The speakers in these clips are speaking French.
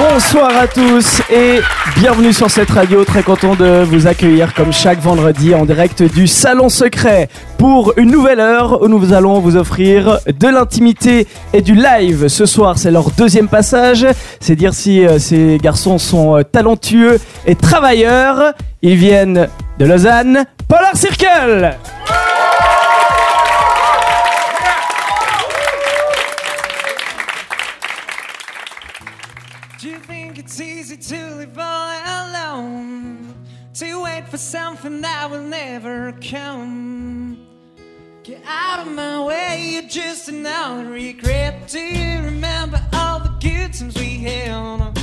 Bonsoir à tous et bienvenue sur cette radio. Très content de vous accueillir comme chaque vendredi en direct du Salon Secret pour une nouvelle heure où nous allons vous offrir de l'intimité et du live. Ce soir, c'est leur deuxième passage. C'est dire si euh, ces garçons sont euh, talentueux et travailleurs. Ils viennent de Lausanne. Polar Circle something that will never come? Get out of my way, you're just another regret. Do you remember all the good times we had?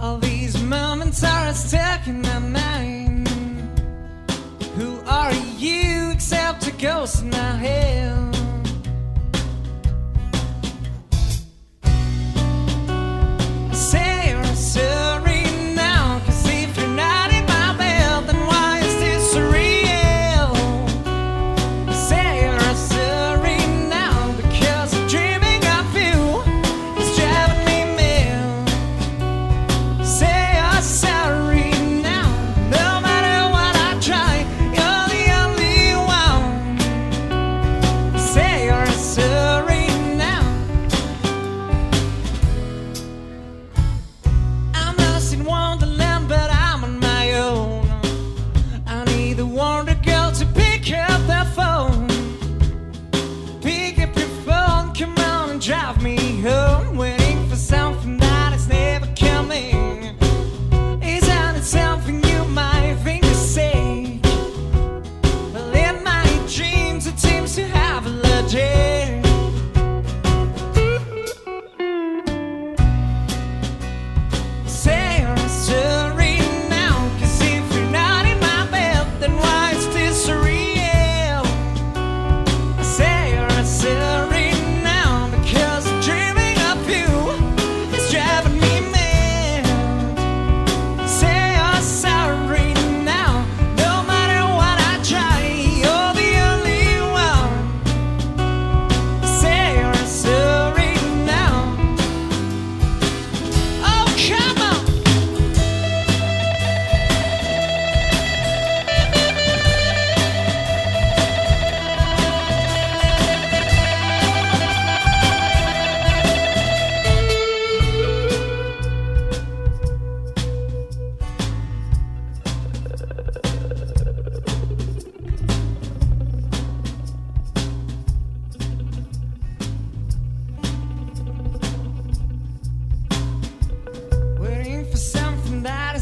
All these moments are stuck in my mind. Who are you except a ghost in my head?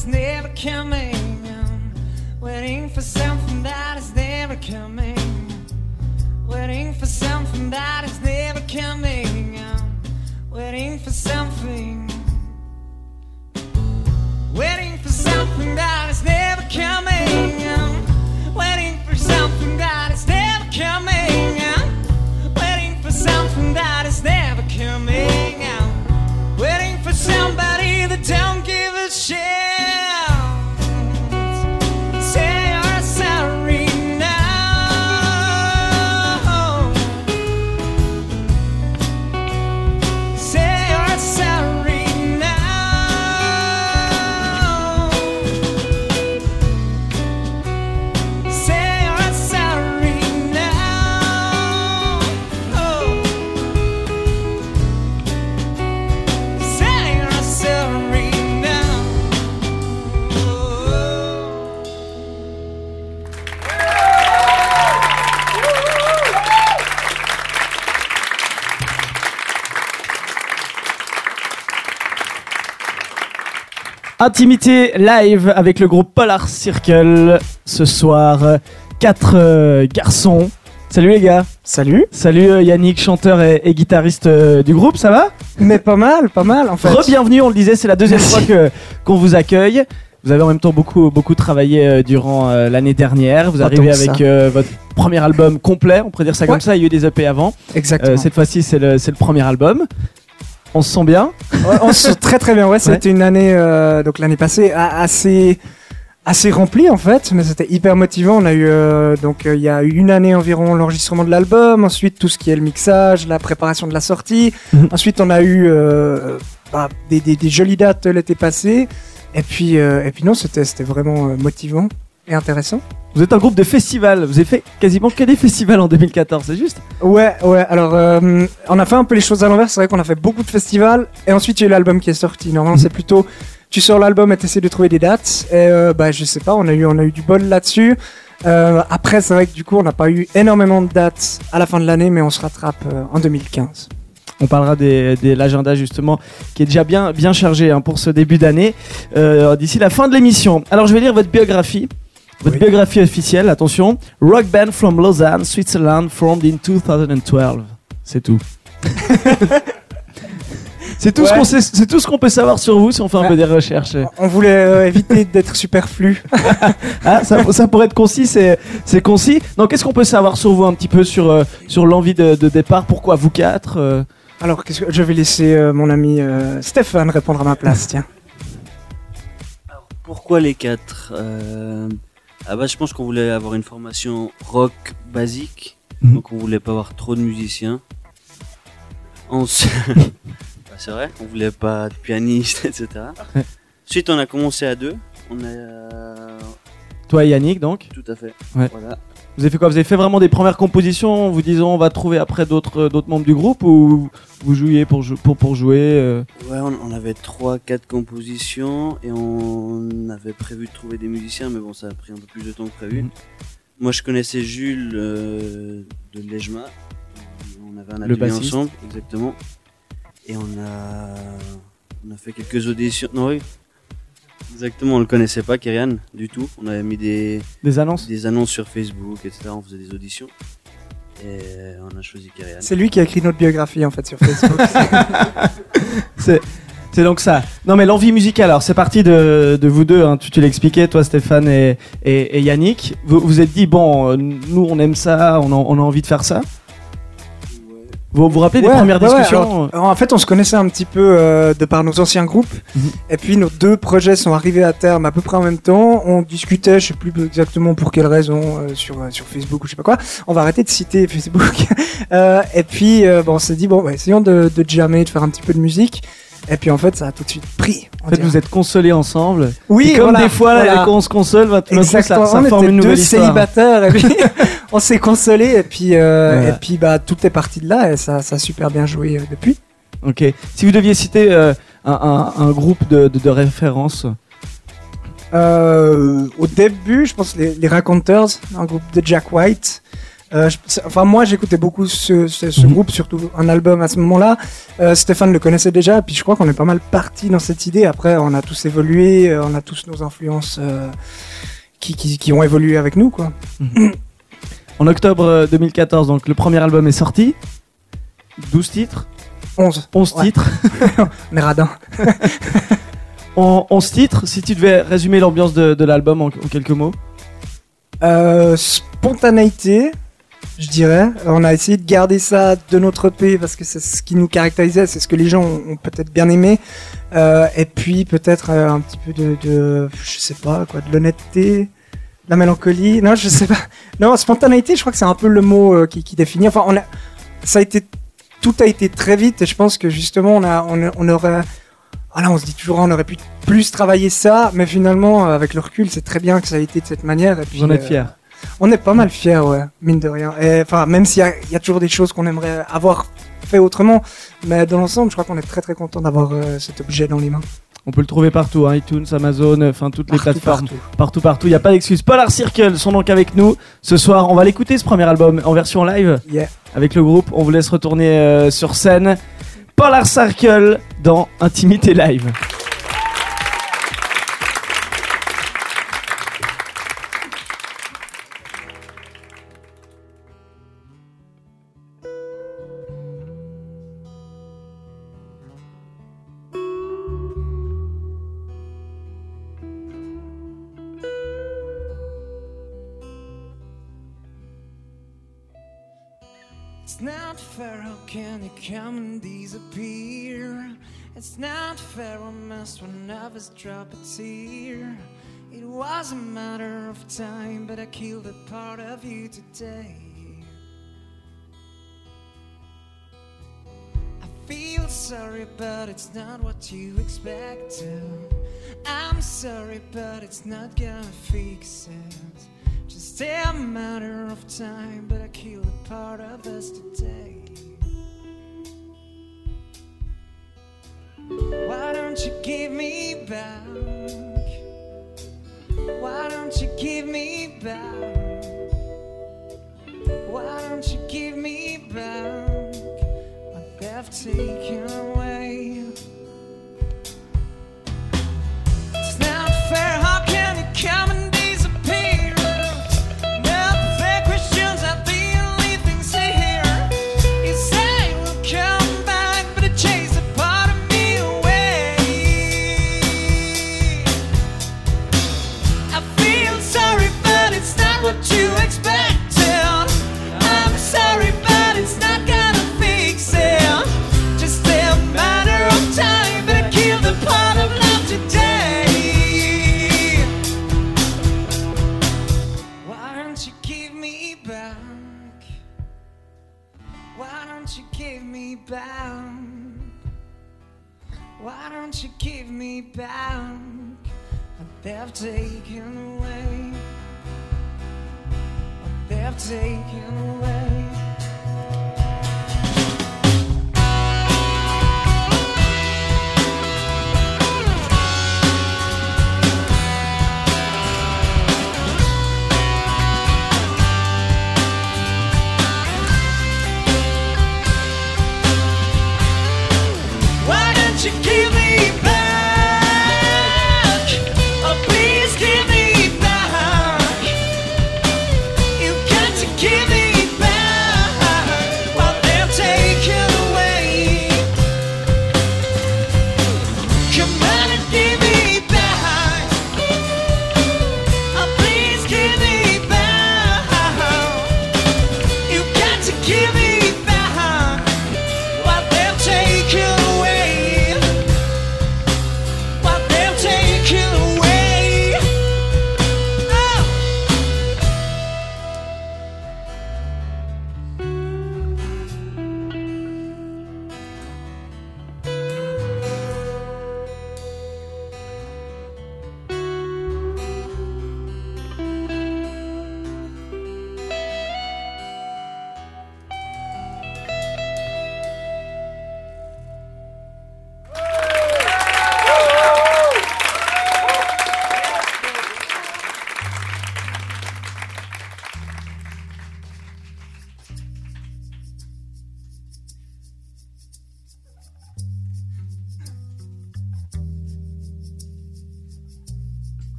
Is never coming. Waiting for something that is never coming. Waiting for something that is never coming. Waiting for something. Intimité live avec le groupe Polar Circle. Ce soir, quatre euh, garçons. Salut les gars. Salut. Salut euh, Yannick, chanteur et, et guitariste euh, du groupe, ça va? Mais pas mal, pas mal en fait. Re-bienvenue, on le disait, c'est la deuxième fois que qu'on vous accueille. Vous avez en même temps beaucoup beaucoup travaillé euh, durant euh, l'année dernière. Vous arrivez avec euh, votre premier album complet, on pourrait dire ça comme ça. Il y a eu des EP avant. Exactement. Euh, cette fois-ci, c'est le, c'est le premier album. On se sent bien. Ouais, on se sent très très bien. Ouais, ça a Ouais. été une année, euh, donc l'année passée, assez assez remplie en fait, mais c'était hyper motivant. On a eu euh, donc euh, il y a eu une année environ l'enregistrement de l'album, ensuite tout ce qui est le mixage, la préparation de la sortie. Mhm. Ensuite, on a eu euh, bah, des, des, des jolies dates l'été passé. Et puis euh, et puis non, c'était c'était vraiment motivant et intéressant. Vous êtes un groupe de festivals. Vous avez fait quasiment que des festivals en 2014, c'est juste? Ouais, ouais. Alors, euh, on a fait un peu les choses à l'envers. C'est vrai qu'on a fait beaucoup de festivals. Et ensuite, il y a eu l'album qui est sorti. Normalement, c'est plutôt. Tu sors l'album et t'essaies de trouver des dates. Et euh, bah, je sais pas, on a eu, on a eu du bol là-dessus. Euh, après, c'est vrai que du coup, on n'a pas eu énormément de dates à la fin de l'année, mais on se rattrape en 2015. On parlera des- de l'agenda justement qui est déjà bien, bien chargé hein, pour ce début d'année d'ici la fin de l'émission. Alors je vais lire votre biographie. Votre Oui. biographie officielle, attention. Rock band from Lausanne, Switzerland, formed in 2012. C'est tout. c'est tout, ce Ouais. qu'on sait- c'est tout ce qu'on peut savoir sur vous si on fait un peu des recherches. On voulait euh, éviter d'être superflu. Ah, ça, ça pourrait être concis, c'est c'est concis. Donc qu'est-ce qu'on peut savoir sur vous un petit peu sur, euh, sur l'envie de, de départ? Pourquoi vous quatre euh, Alors, qu'est-ce que je vais laisser euh, mon ami euh, Stéphane répondre à ma place. Tiens. Pourquoi les quatre euh, Ah bah je pense qu'on voulait avoir une formation rock basique, Mhm. donc on voulait pas avoir trop de musiciens. Ensuite, Bah, c'est vrai, on voulait pas de pianiste, etc. Ouais. Ensuite on a commencé à deux. On a Toi et Yannick donc? Tout à fait. Ouais. Voilà. Vous avez fait quoi Vous avez fait vraiment des premières compositions en vous disant on va trouver après d'autres d'autres membres du groupe ou vous jouiez pour, pour, pour jouer euh Ouais, on, on avait trois, quatre compositions et on avait prévu de trouver des musiciens, mais bon, ça a pris un peu plus de temps que prévu. Mhm. Moi, je connaissais Jules euh, de Lejma. On avait un atelier ensemble, exactement. Et on a, on a fait quelques auditions. Non, oui. Exactement, on le connaissait pas, Kyrian, du tout. On avait mis des, Des annonces des annonces sur Facebook, etc. On faisait des auditions. Et on a choisi Kyrian. C'est lui qui a écrit notre biographie en fait sur Facebook. C'est c'est donc ça. Non mais l'envie musicale, alors c'est parti de, de vous deux, hein. tu, tu l'expliquais, toi Stéphane et, et, et Yannick. Vous vous êtes dit, bon, euh, nous on aime ça, on a, on a envie de faire ça. Vous vous rappelez des Ouais, premières ouais, ouais, discussions alors, en fait, on se connaissait un petit peu euh, de par nos anciens groupes. Mhm. Et puis, nos deux projets sont arrivés à terme à peu près en même temps. On discutait, je sais plus exactement pour quelle raison, euh, sur, euh, sur Facebook ou je sais pas quoi. On va arrêter de citer Facebook. Euh, et puis, bon, on s'est dit, bon, bah, essayons de, de jammer, de faire un petit peu de musique. Et puis, en fait, ça a tout de suite pris. En fait, dirait. vous êtes consolés ensemble. Oui, Et comme voilà, des fois, là, voilà. quand on se console, ça, ça on forme une nouvelle deux histoire. célibataires et puis on s'est consolé et puis euh, et puis bah tout est parti de là et ça, ça a super bien joué euh, depuis. Ok. Si vous deviez citer euh, un, un- un groupe de, de, de référence, au début, je pense les, les Raconteurs, un groupe de Jack White. Je- enfin, moi, j'écoutais beaucoup ce, ce, ce Mhm. groupe, surtout un album à ce moment-là. Stéphane le connaissait déjà, et puis je crois qu'on est pas mal parti dans cette idée. Après, on a tous évolué, on a tous nos influences qui, qui, qui ont évolué avec nous, quoi. en octobre euh, 2014, donc le premier album est sorti. 12 titres, 11. 11 Ouais. titres. On est radin. En 11 titres, si tu devais résumer l'ambiance de, de l'album en, en quelques mots. Euh, spontanéité, je dirais. On a essayé de garder ça de notre EP parce que c'est ce qui nous caractérisait, c'est ce que les gens ont, ont peut-être bien aimé. Euh, et puis peut-être euh, un petit peu de, de, je sais pas quoi, de l'honnêteté, la mélancolie. Non, je sais pas. Non, spontanéité, je crois que c'est un peu le mot euh, qui, qui définit. Enfin, on a, ça a été, tout a été très vite et je pense que justement on a, on, on aurait voilà, on se dit toujours, on aurait pu plus travailler ça, mais finalement, euh, avec le recul, c'est très bien que ça a été de cette manière. Et puis, en êtes euh, fiers. on est pas mal fiers, ouais, mine de rien. Enfin, même s'il y y a toujours des choses qu'on aimerait avoir fait autrement, mais dans l'ensemble, je crois qu'on est très très content d'avoir euh, cet objet dans les mains. On peut le trouver partout, hein, iTunes, Amazon, enfin toutes les plateformes. partout. Partout, partout, il n'y a pas d'excuse. Polar Circle sont donc avec nous ce soir. On va l'écouter ce premier album en version live Yeah. avec le groupe. On vous laisse retourner euh, sur scène. Polar Circle dans Intimité Live. It's not fair, how can you come and disappear? It's not fair, I must one of us drop a tear. It was a matter of time, but I killed a part of you today. I feel sorry, but it's not what you expected. I'm sorry, but it's not gonna fix it. Just a matter of time, but I killed a part of us today. Why don't you give me back? Why don't you give me back? Why don't you give me back what they've taken? Why don't you give me back what they've taken away? What they've taken away.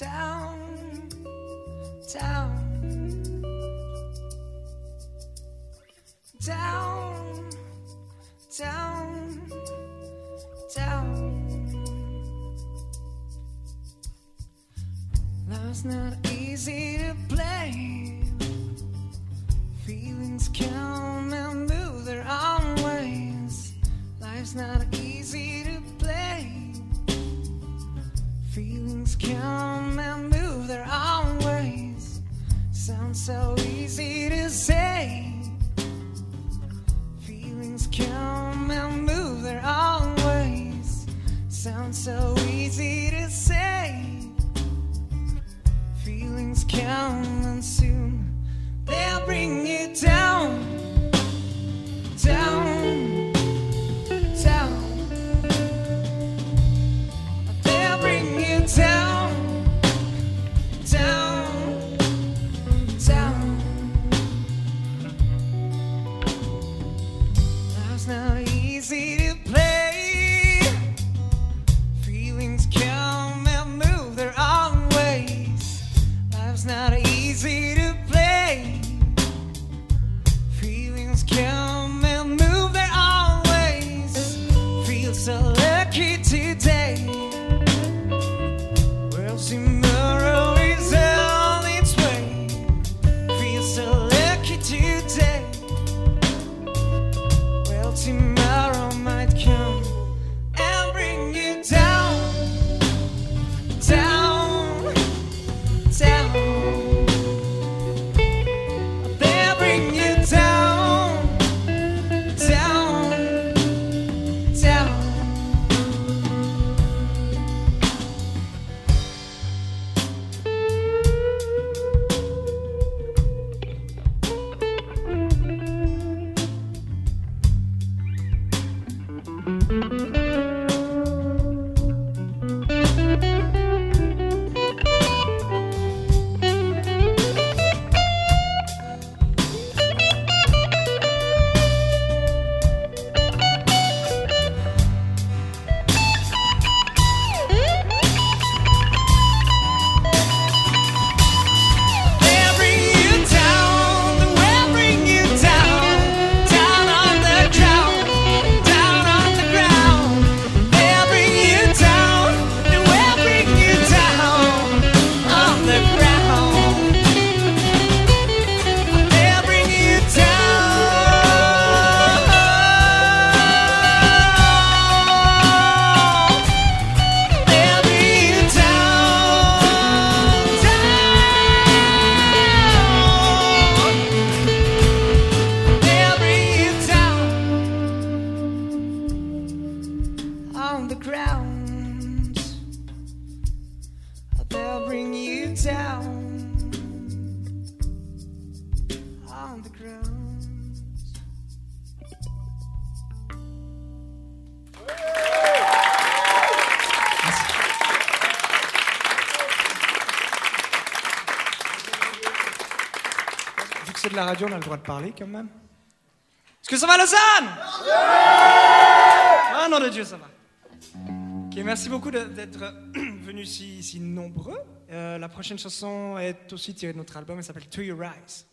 Down, down, down, down, down. Life's not easy so easy to say. Feelings come and move their own ways. Sounds so la radio, on a le droit de parler quand même. Est-ce que ça va, Lausanne? Ah, nom de Dieu, ça va. Ok, merci beaucoup d'être venus si, si nombreux. Euh, la prochaine chanson est aussi tirée de notre album, elle s'appelle To Your Eyes.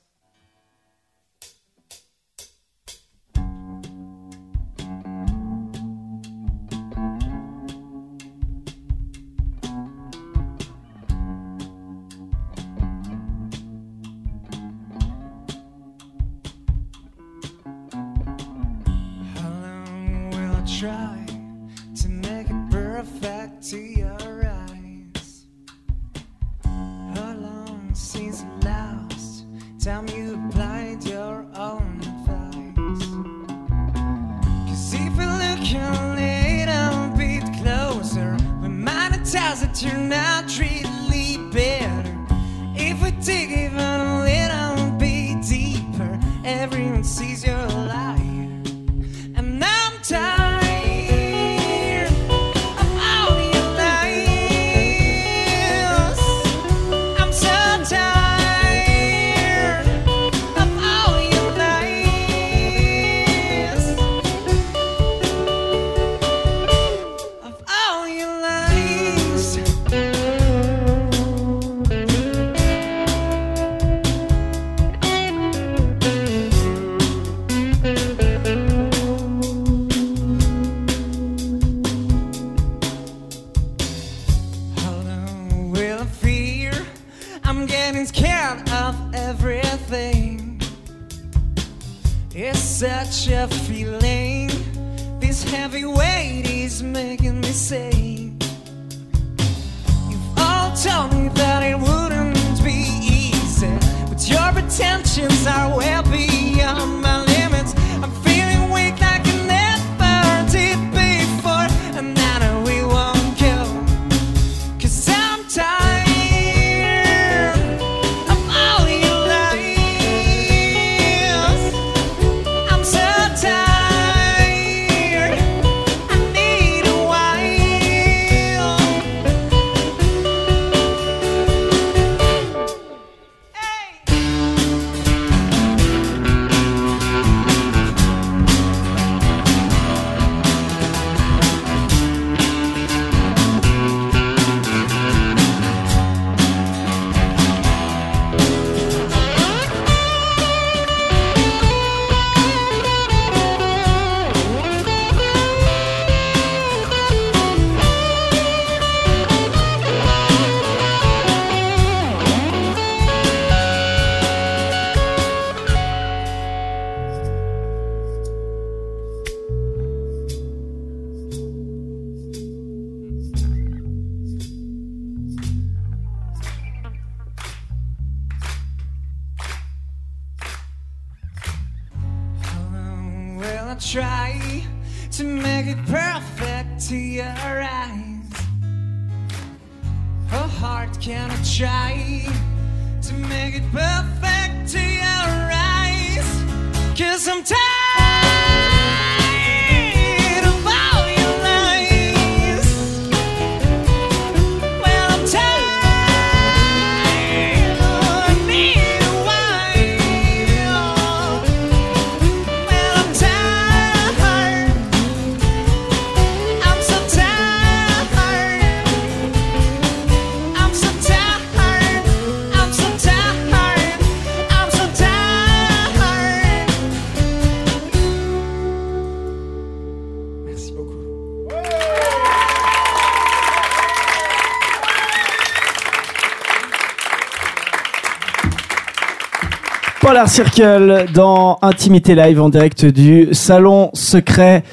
Circle dans Intimité Live en direct du Salon Secret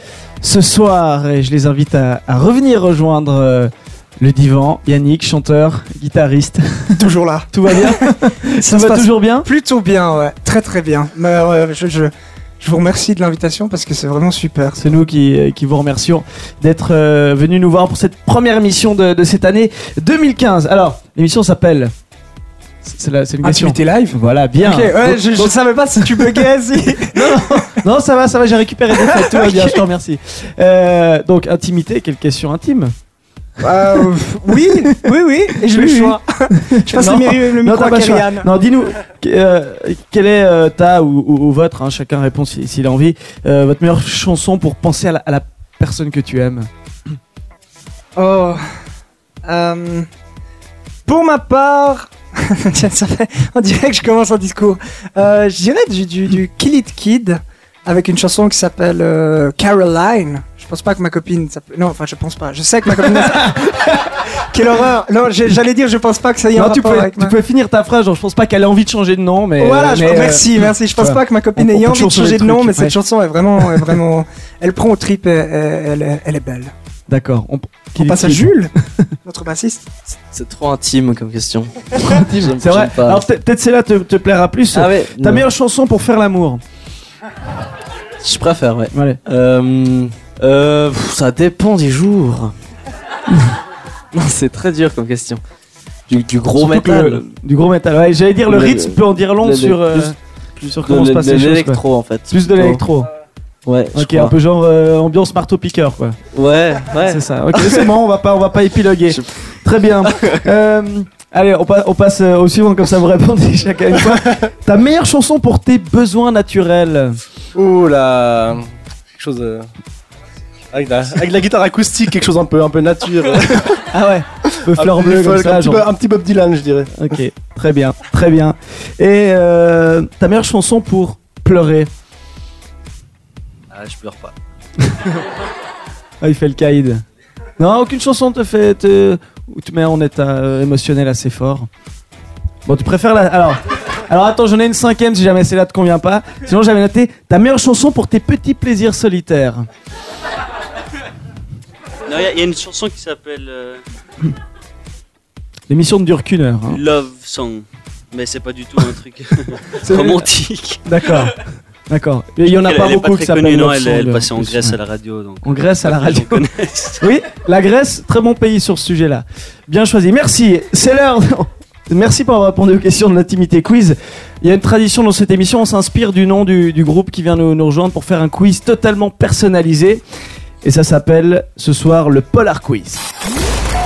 ce soir. Et je les invite à, à revenir rejoindre euh, le divan. Yannick, chanteur, guitariste. Toujours là. Tout va bien Ça va toujours bien? Plutôt bien, ouais. Très très bien. Mais, euh, je, je, je vous remercie de l'invitation parce que c'est vraiment super. C'est nous qui, euh, qui vous remercions d'être euh, venus nous voir pour cette première émission de, de cette année 2015. Alors, l'émission s'appelle C'est la- c'est une question. Intimité live Voilà, bien. Ok, ouais, Donc- je, je donc- savais pas si tu buguais. si- non, ça va, ça va, j'ai récupéré des faits, tout va bien, je te remercie. Euh, donc, intimité, quelle question intime Euh, oui, oui, oui, et j'ai Oui, le oui. choix. Je passe Non. le, le micro à. Kyrian. Non, dis-nous, euh, quelle est euh, ta ou, ou- ou votre, hein, chacun répond si- s'il a envie, votre meilleure chanson pour penser à la, à la personne que tu aimes? Oh. Pour ma part. Tiens, ça fait. On dirait que je commence un discours. Euh, je dirais du, du, du Kill It Kid avec une chanson qui s'appelle euh, Caroline. Je pense pas que ma copine s'appelle. Non, enfin, je pense pas. Je sais que ma copine. Quelle horreur! Non, j'allais dire, je pense pas que ça y un Non, tu peux, avec tu peux finir ta phrase, genre, je pense pas qu'elle ait envie de changer de nom, mais. Voilà, je- mais, euh, merci, merci. Je pense voilà. pas que ma copine On- ait envie de changer de nom, mais ouais. cette chanson est vraiment, est vraiment, elle prend au trip, et- est- elle est belle. D'accord. On, On passe à Jules, notre bassiste. C'est trop intime comme question. C'est vrai. Alors, peut- peut-être celle-là te, te plaira plus. Ah ouais. Ta non. meilleure chanson pour faire l'amour Je préfère, ouais. Allez. Euh, euh, ça dépend des jours. non, c'est très dur comme question. Du, du gros métal. le- du gros métal. Ouais, j'allais dire le, Le- rythme peut en dire long le- le- sur, euh, plus- sur de comment se de les choses. quoi. l'électro en fait. Plus de l'électro. Ouais. je Ok, un peu genre euh, ambiance marteau piqueur quoi. Ouais, ouais. C'est ça. Ok, c'est bon, on va pas, on va pas épiloguer. Je- Très bien. Euh, allez, on, pa- on passe euh, au suivant comme ça vous répondez chacun une fois. Ta meilleure chanson pour tes besoins naturels? Ouh là. Quelque chose. euh, Avec la, avec la guitare acoustique, quelque chose un peu, un peu nature. Ah ouais. Un peu fleur bleue petit comme ça. un, petit. Bob- un petit Bob Dylan, je dirais. Ok, très bien, très bien. Et euh, ta meilleure chanson pour pleurer? Ah, je pleure pas. Ah, il fait le caïd. Non, aucune chanson te fait. Te... Ou te met en état euh, émotionnel assez fort. Bon, tu préfères la. Alors, alors attends, j'en ai une cinquième si jamais celle-là te convient pas. Sinon, j'avais noté ta meilleure chanson pour tes petits plaisirs solitaires. Non, il y a- il y, a une chanson qui s'appelle euh, L'émission ne dure qu'une heure. hein. Love Song. Mais c'est pas du tout un truc romantique. D'accord. D'accord. Il y en a elle, pas elle est beaucoup pas qui très connue, s'appellent non, elle, elle en passait en plus, Grèce ouais. à la radio. Donc. En Grèce à la radio. Oui, la Grèce, très bon pays sur ce sujet-là. Bien choisi. Merci. C'est l'heure. Merci pour avoir répondu aux questions de l'intimité quiz. Il y a une tradition dans cette émission, on s'inspire du nom du, du groupe qui vient nous, nous rejoindre pour faire un quiz totalement personnalisé. Et ça s'appelle ce soir le Polar Quiz.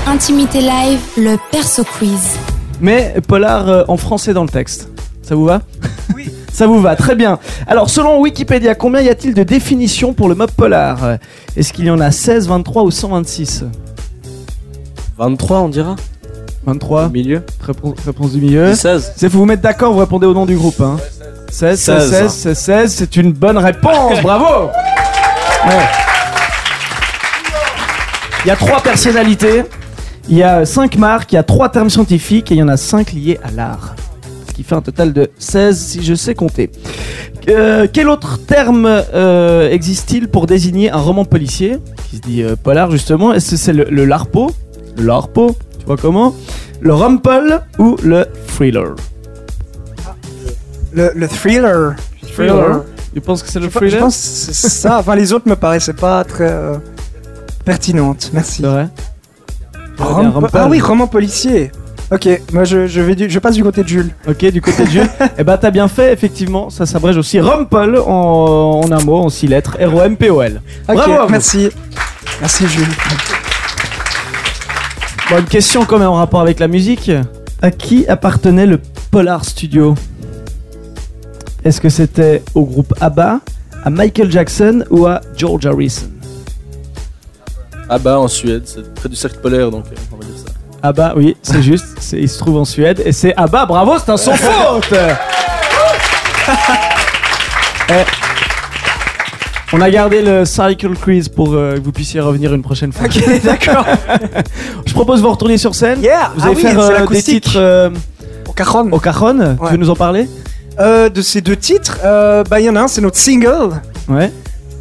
Intimité live, le perso quiz. Mais Polar euh, en français dans le texte. Ça vous va? Oui. Ça vous va, très bien. Alors, selon Wikipédia, combien y a-t-il de définitions pour le mob polar? Est-ce qu'il y en a 16, 23 ou 126 23, on dira? 23 Au milieu Réponse, réponse du milieu. 16 C'est faut vous mettre d'accord, vous répondez au nom du groupe. Hein. 16, 16, 16. 16, 16, 16, c'est une bonne réponse, bravo Ouais. Il y a trois personnalités, il y a cinq marques, il y a trois termes scientifiques et il y en a cinq liés à l'art. Qui fait un total de 16 si je sais compter. Euh, quel autre terme euh, existe-t-il pour désigner un roman policier qui se dit euh, polar justement? Est-ce que c'est le, le larpo Le larpo, tu vois comment? Le rumple ou le thriller? Le, le thriller. Thriller. Tu penses que c'est le Je, je thriller? pense que c'est ça. Enfin, les autres me paraissaient pas très euh, pertinentes. Merci. C'est vrai? Rom- ah oui, roman policier. Ok, moi je, je, vais du- je passe du côté de Jules. Ok, du côté de Jules. Eh ben, t'as bien fait, effectivement. Ça s'abrège aussi Rumpel en, en un mot, en six lettres. R-O-M-P-O-L. Ok, Bravo à vous. merci. Merci Jules. Bon, une question quand même en rapport avec la musique. À qui appartenait le Polar Studio? Est-ce que c'était au groupe ABBA, à Michael Jackson ou à George Harrison? Ah bah en Suède, c'est près du cercle polaire, donc euh, on va dire ça. ABBA, oui, c'est juste. Il se trouve en Suède et c'est ABBA. Bravo, c'est un sans faute Eh, On a gardé le Cycle Quiz pour euh, que vous puissiez revenir une prochaine fois. Ok, d'accord. Je propose de vous retourner sur scène. Yeah Vous Ah allez oui, faire c'est euh, des titres euh, Au cajon. au cajon. Tu veux nous en parler? Euh, de ces deux titres, bah il y en a un, c'est notre single. Ouais.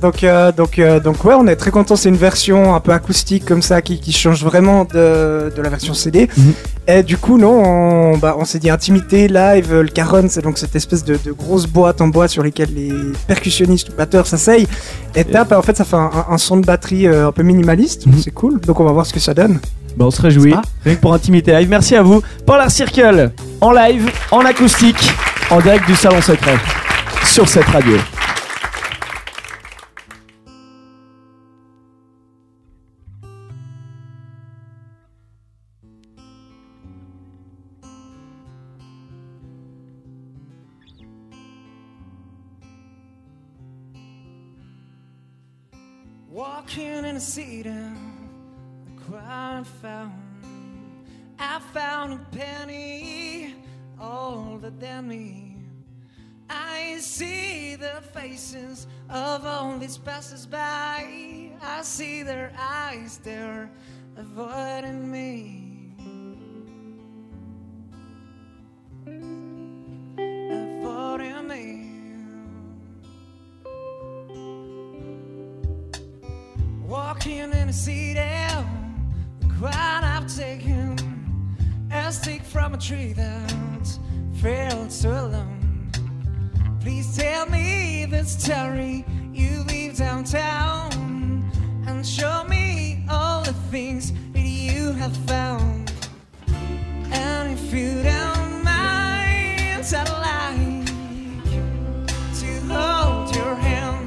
Euh, euh, donc, ouais, on est très content. C'est une version un peu acoustique comme ça qui, change vraiment de, la version CD. Mhm. Et du coup, non, on, bah, s'est dit intimité, live, le caron, c'est donc cette espèce de, grosse boîte en bois sur lesquelles les percussionnistes ou batteurs s'asseyent et tapent. Et en fait, ça fait un, son de batterie euh, un peu minimaliste. Mhm. C'est cool. Donc, on va voir ce que ça donne. Bah, on se réjouit. Rien que pour intimité live. Merci à vous. Polar Circle en live, en acoustique, en direct du Salon Secret sur cette radio. the cedar, the I found. I found a penny older than me. I see the faces of all these passers-by. I see their eyes, they're avoiding me. Avoiding me. Walking in a city, the crown I've taken, a stick from a tree that fell so long. Please tell me the story you leave downtown and show me all the things that you have found. And if you don't mind, I'd like to hold your hand.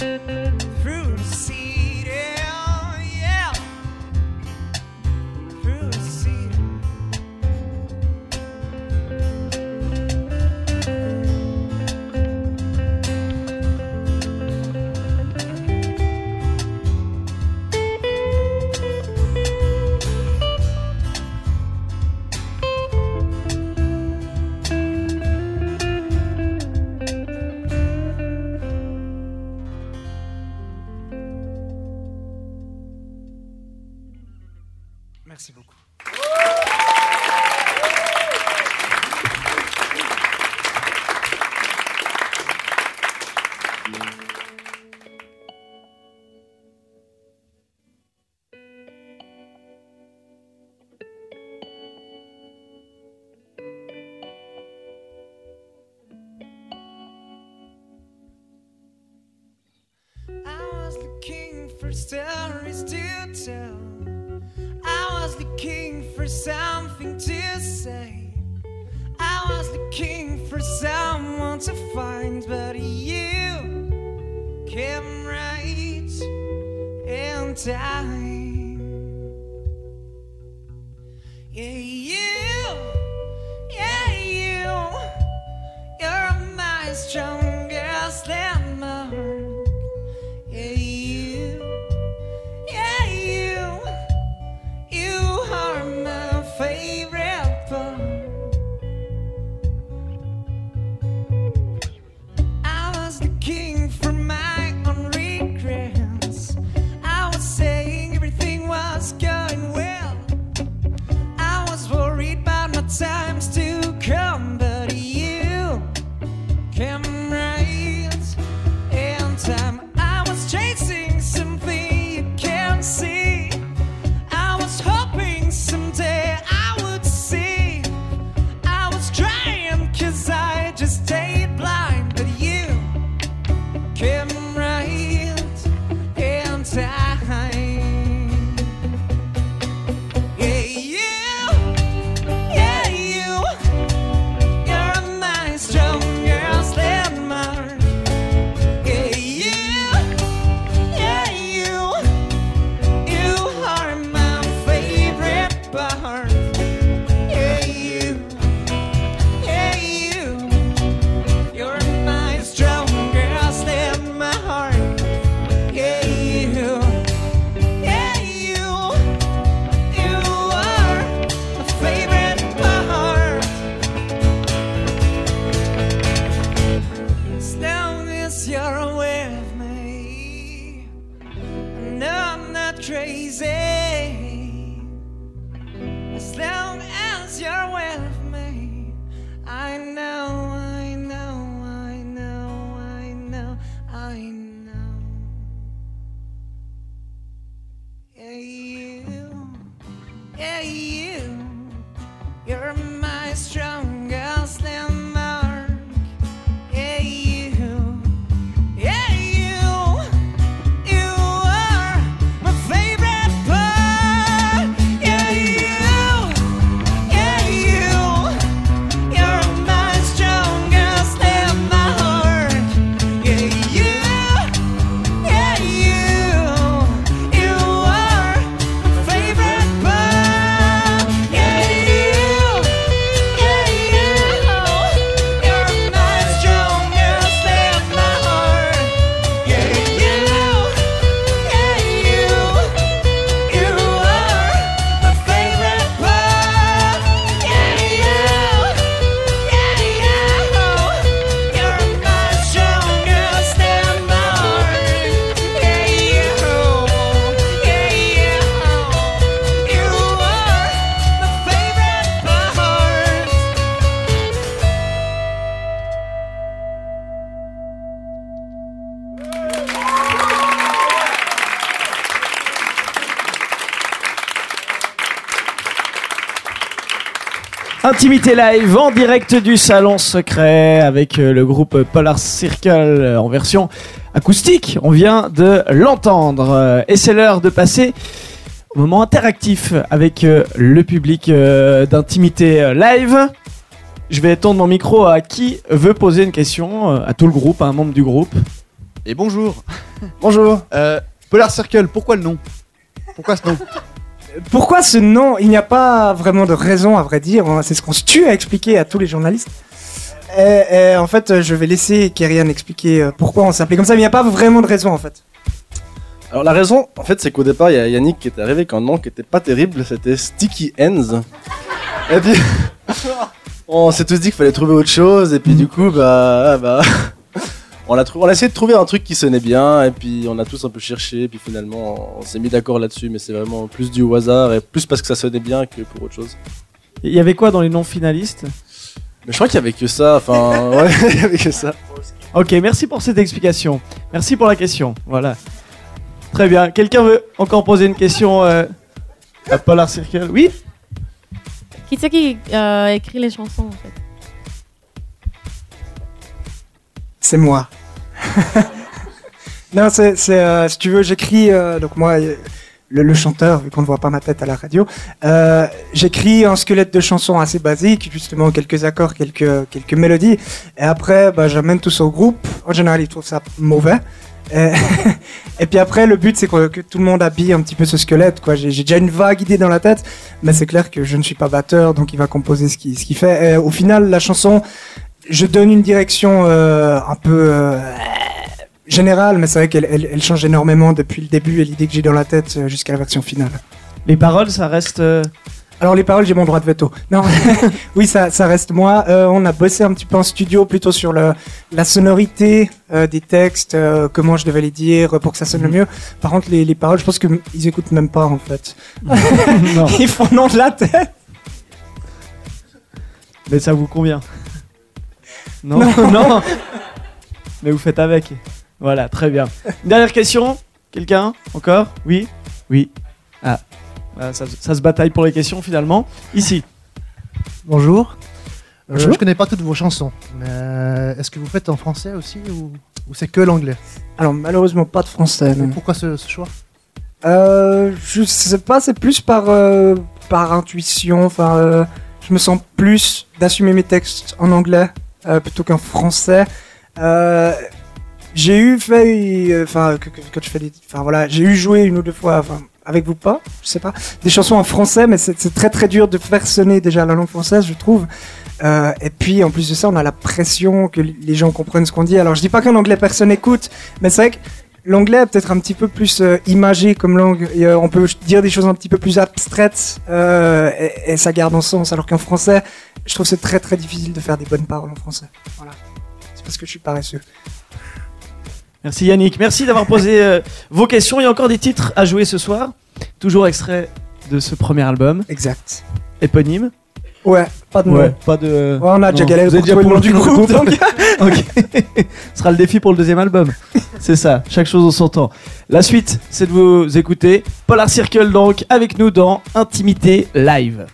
through the sea. Intimité live en direct du salon secret avec euh, le groupe Polar Circle euh, en version acoustique. On vient de l'entendre Euh, et c'est l'heure de passer au moment interactif avec le public d'intimité live. Je vais tendre mon micro à qui veut poser une question, à tout le groupe, à un membre du groupe. Et bonjour. Bonjour. Euh, Polar Circle, pourquoi le nom? Pourquoi ce nom? Pourquoi ce nom Il n'y a pas vraiment de raison, à vrai dire. C'est ce qu'on se tue à expliquer à tous les journalistes. Et, et en fait, je vais laisser Kerian expliquer euh, pourquoi on s'appelait comme ça, mais il n'y a pas vraiment de raison en fait. Alors la raison, en fait, c'est qu'au départ, il y a Yannick qui était arrivé avec un nom qui était pas terrible, c'était Sticky Ends. Et puis, on s'est tous dit qu'il fallait trouver autre chose, et puis du coup, bah, ah, bah, on a, trou- on a essayé de trouver un truc qui sonnait bien, et puis on a tous un peu cherché, et puis finalement, on s'est mis d'accord là-dessus, mais c'est vraiment plus du hasard, et plus parce que ça sonnait bien que pour autre chose. Il y avait quoi dans les noms finalistes? Mais je crois qu'il y avait que ça, enfin, ouais, il y avait que ça. Ok, merci pour cette explication. Merci pour la question. Voilà. Très bien. Quelqu'un veut encore poser une question euh, à Polar Circle? Oui? Qui c'est qui euh, écrit les chansons en fait? C'est moi. non, c'est, euh, si tu veux, j'écris, euh, donc moi, euh, le, chanteur, vu qu'on ne voit pas ma tête à la radio, j'écris un squelette de chansons assez basique, justement quelques accords, quelques, quelques mélodies, et après, bah, j'amène tout ça au groupe. En général, ils trouvent ça mauvais. Et, puis après, le but, c'est que, tout le monde habille un petit peu ce squelette. Quoi. J'ai, j'ai déjà une vague idée dans la tête, mais c'est clair que je ne suis pas batteur, donc il va composer ce qu'il, ce qu'il fait. Et au final, la chanson, je donne une direction euh, un peu euh, générale, mais c'est vrai qu'elle elle, elle change énormément depuis le début et l'idée que j'ai dans la tête euh, jusqu'à la version finale. Les paroles, ça reste. Alors les paroles, j'ai mon droit de veto. Non, oui, ça, ça reste moi. Euh, on a bossé un petit peu en studio, plutôt sur le, la sonorité euh, des textes, euh, comment je devais les dire pour que ça sonne le mieux. Par contre, les, les paroles, je pense qu'ils écoutent même pas en fait. non, Ils font non de la tête. mais ça vous convient. Non, non. Mais vous faites avec. Voilà, très bien. Une dernière question Quelqu'un Encore? Oui? Oui. Ah. Ah, ça, ça se bataille pour les questions finalement. Ici. Bonjour. Euh, Bonjour. je connais pas toutes vos chansons, mais euh, est-ce que vous faites en français aussi ou, ou c'est que l'anglais? Alors malheureusement pas de français. non. Pourquoi ce, ce choix? Euh, je sais pas, c'est plus par euh, par intuition. Enfin, euh, je me sens plus d'assumer mes textes en anglais euh, plutôt qu'en français. Euh, j'ai eu fait, euh, enfin, quand je fais des, enfin voilà, j'ai eu joué une ou deux fois, enfin, avec vous pas, je sais pas, des chansons en français, mais c'est très très dur de faire sonner déjà la langue française, je trouve. Euh, et puis en plus de ça, on a la pression que les gens comprennent ce qu'on dit. Alors je dis pas qu'en anglais personne écoute, mais c'est vrai que L'anglais est peut-être un petit peu plus euh, imagé comme langue. Euh, on peut dire des choses un petit peu plus abstraites euh, et, et ça garde en sens. Alors qu'en français, je trouve que c'est très très difficile de faire des bonnes paroles en français. Voilà. C'est parce que je suis paresseux. Merci Yannick. Merci d'avoir posé euh, vos questions. Il y a encore des titres à jouer ce soir. Toujours extrait de ce premier album. Exact. Éponyme. Ouais, pas de nom. Ouais, pas de. Ouais, on a déjà galéré pour le nom du groupe, donc. ok. Ce sera le défi pour le deuxième album. C'est ça, chaque chose en son temps. La suite, c'est de vous écouter. Polar Circle, donc, avec nous dans Intimité Live.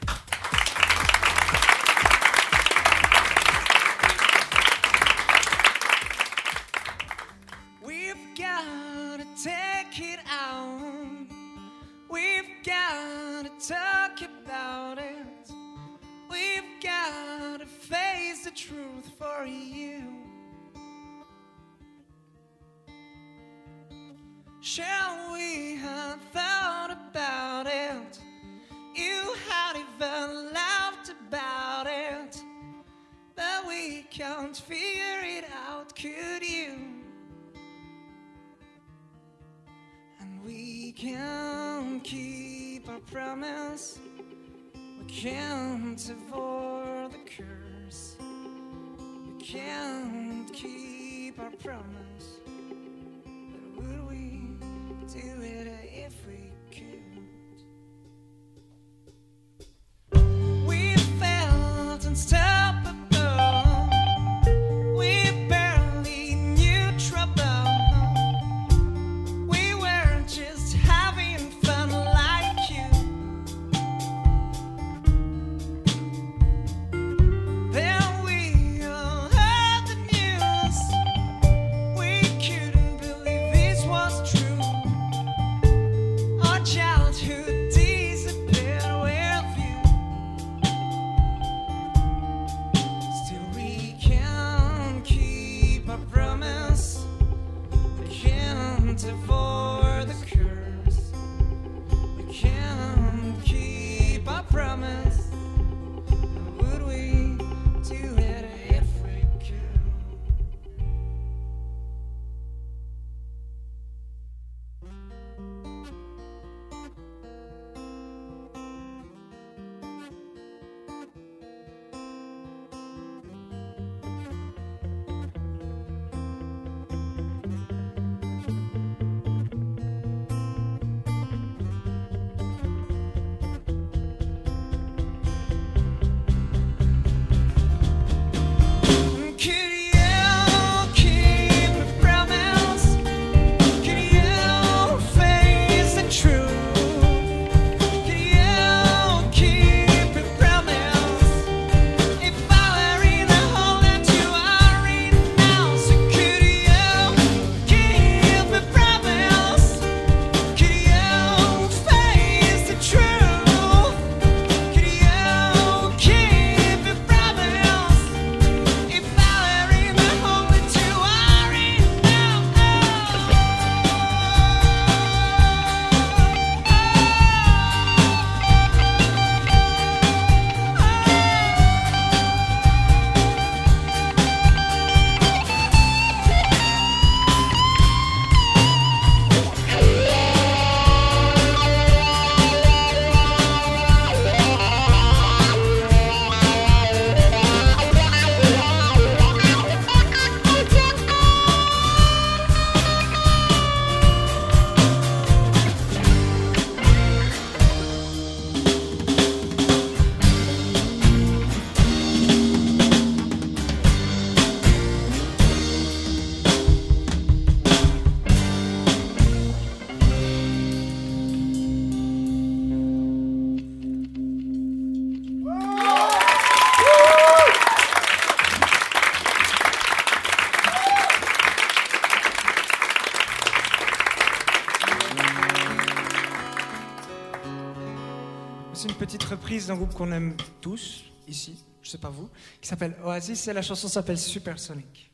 D'un groupe qu'on aime tous ici, je sais pas vous, qui s'appelle Oasis et la chanson s'appelle Supersonic.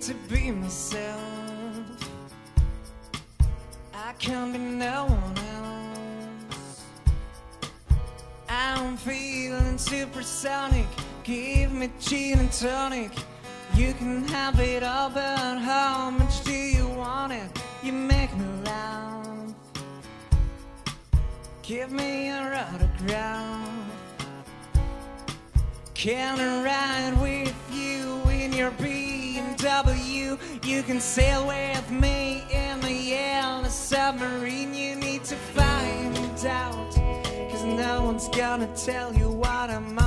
To be myself. I can't be no one else. I'm feeling supersonic. Give me gin and tonic. You can have it all, but how much do you want it? You make me laugh. Give me your autograph. Can I ride with you in your BMW? You can sail with me submarine. You need to find out. Cause no one's gonna tell you what I'm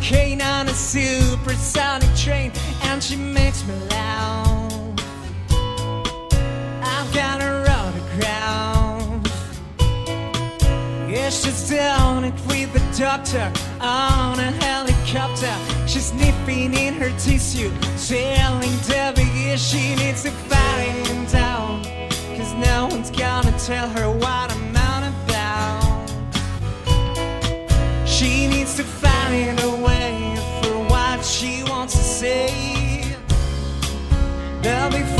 cane on a supersonic train, and she makes me laugh. I've got her autograph. Yeah, she's down it with the doctor on a helicopter. She's sniffing in her tissue, telling Debbie yeah, she needs to find out. Cause no one's gonna tell her what I'm on about. She needs to find a But before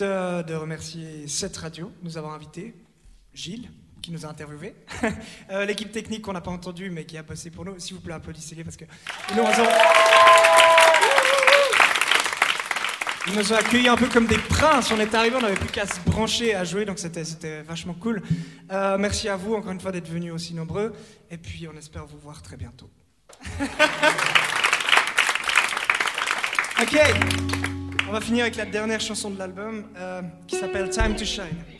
de remercier cette radio, nous avoir invités, Gilles, qui nous a interviewés, Euh, l'équipe technique qu'on n'a pas entendue mais qui a bossé pour nous. S'il vous plaît, applaudissez-les parce que nous. Ils nous ont accueillis un peu comme des princes. On est arrivés, on n'avait plus qu'à se brancher à jouer, donc c'était vachement cool. Euh, merci à vous encore une fois d'être venus aussi nombreux, et puis on espère vous voir très bientôt. ok, on va finir avec la dernière chanson de l'album euh, qui s'appelle Time to Shine.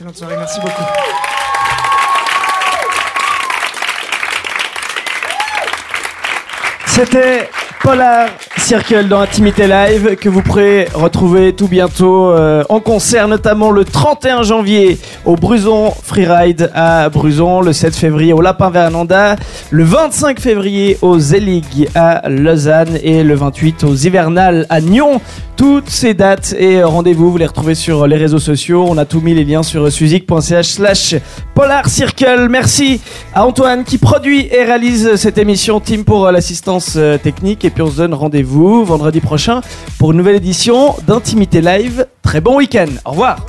Excellente soirée, merci beaucoup. C'était Polar Circle dans Intimité Live que vous pourrez retrouver tout bientôt euh, en concert, notamment le 31 janvier au Bruson Freeride à Bruson, le 7 février au Lapin Vernanda, le 25 février au Zelig à Lausanne et le 28 aux Hivernales à Nyon. Toutes ces dates et rendez-vous, vous les retrouvez sur les réseaux sociaux. On a tout mis les liens sur suzik.ch slash Polar Circle. Merci à Antoine qui produit et réalise cette émission. Team pour euh, l'assistance euh, technique. Et puis on se donne rendez-vous vendredi prochain pour une nouvelle édition d'Intimité Live. Très bon week-end. Au revoir.